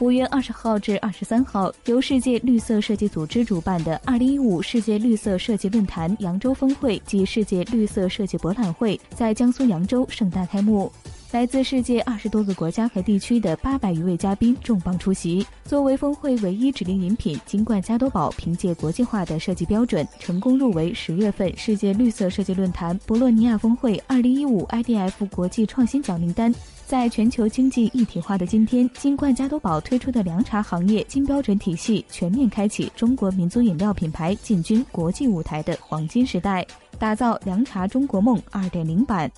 五月二十号至二十三号，由世界绿色设计组织主办的二零一五世界绿色设计论坛扬州峰会及世界绿色设计博览会在江苏扬州盛大开幕。来自世界二十多个国家和地区的八百余位嘉宾重磅出席。作为峰会唯一指定饮品，金冠加多宝凭借国际化的设计标准，成功入围十月份世界绿色设计论坛博洛尼亚峰会二零一五 IDF 国际创新奖名单。在全球经济一体化的今天，金冠加多宝推出的凉茶行业金标准体系，全面开启中国民族饮料品牌进军国际舞台的黄金时代，打造凉茶中国梦二点零版。